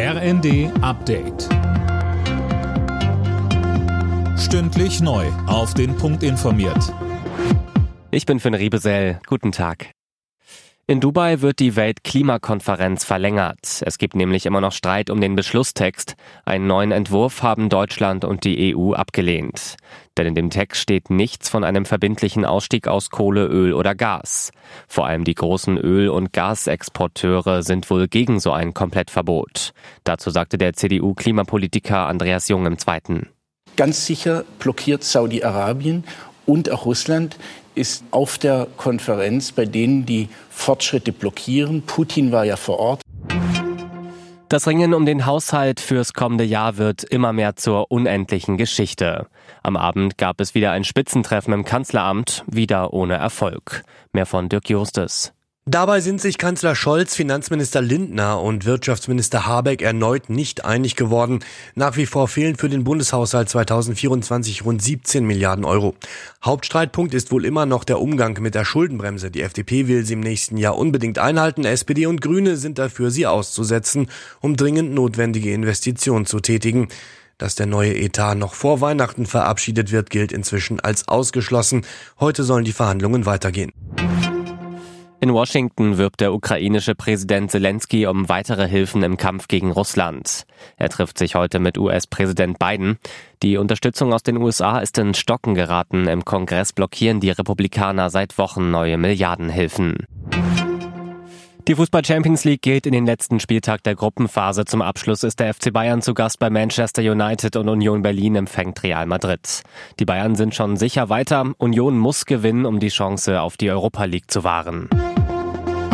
RND Update. Stündlich neu. Auf den Punkt informiert. Ich bin Finn Riebesell. Guten Tag. In Dubai wird die Weltklimakonferenz verlängert. Es gibt nämlich immer noch Streit um den Beschlusstext. Einen neuen Entwurf haben Deutschland und die EU abgelehnt. Denn in dem Text steht nichts von einem verbindlichen Ausstieg aus Kohle, Öl oder Gas. Vor allem die großen Öl- und Gasexporteure sind wohl gegen so ein Komplettverbot. Dazu sagte der CDU-Klimapolitiker Andreas Jung im Zweiten. Ganz sicher blockiert Saudi-Arabien und auch Russland ist auf der Konferenz, bei denen die Fortschritte blockieren. Putin war ja vor Ort. Das Ringen um den Haushalt fürs kommende Jahr wird immer mehr zur unendlichen Geschichte. Am Abend gab es wieder ein Spitzentreffen im Kanzleramt, wieder ohne Erfolg. Mehr von Dirk Justes. Dabei sind sich Kanzler Scholz, Finanzminister Lindner und Wirtschaftsminister Habeck erneut nicht einig geworden. Nach wie vor fehlen für den Bundeshaushalt 2024 rund 17 Milliarden Euro. Hauptstreitpunkt ist wohl immer noch der Umgang mit der Schuldenbremse. Die FDP will sie im nächsten Jahr unbedingt einhalten. SPD und Grüne sind dafür, sie auszusetzen, um dringend notwendige Investitionen zu tätigen. Dass der neue Etat noch vor Weihnachten verabschiedet wird, gilt inzwischen als ausgeschlossen. Heute sollen die Verhandlungen weitergehen. In Washington wirbt der ukrainische Präsident Zelensky um weitere Hilfen im Kampf gegen Russland. Er trifft sich heute mit US-Präsident Biden. Die Unterstützung aus den USA ist in Stocken geraten. Im Kongress blockieren die Republikaner seit Wochen neue Milliardenhilfen. Die Fußball Champions League geht in den letzten Spieltag der Gruppenphase. Zum Abschluss ist der FC Bayern zu Gast bei Manchester United und Union Berlin empfängt Real Madrid. Die Bayern sind schon sicher weiter. Union muss gewinnen, um die Chance auf die Europa League zu wahren.